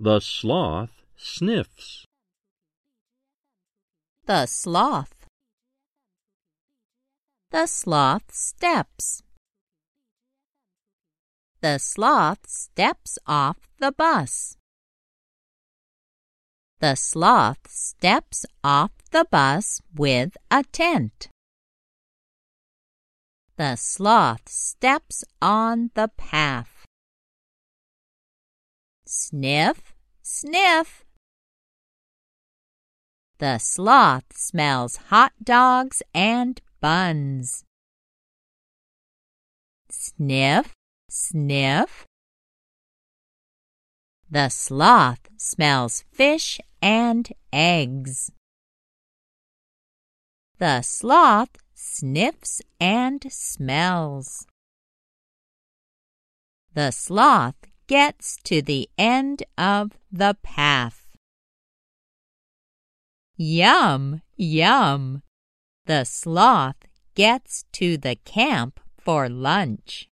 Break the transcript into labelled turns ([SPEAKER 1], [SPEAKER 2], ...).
[SPEAKER 1] The sloth sniffs.
[SPEAKER 2] The sloth. The sloth steps. The sloth steps off the bus. The sloth steps off the bus with a tent. The sloth steps on the path. Sniff, sniff. The sloth smells hot dogs and buns. Sniff, sniff. The sloth smells fish and eggs. The sloth sniffs and smells. The sloth gets to the end of the path. Yum, yum! The sloth gets to the camp for lunch.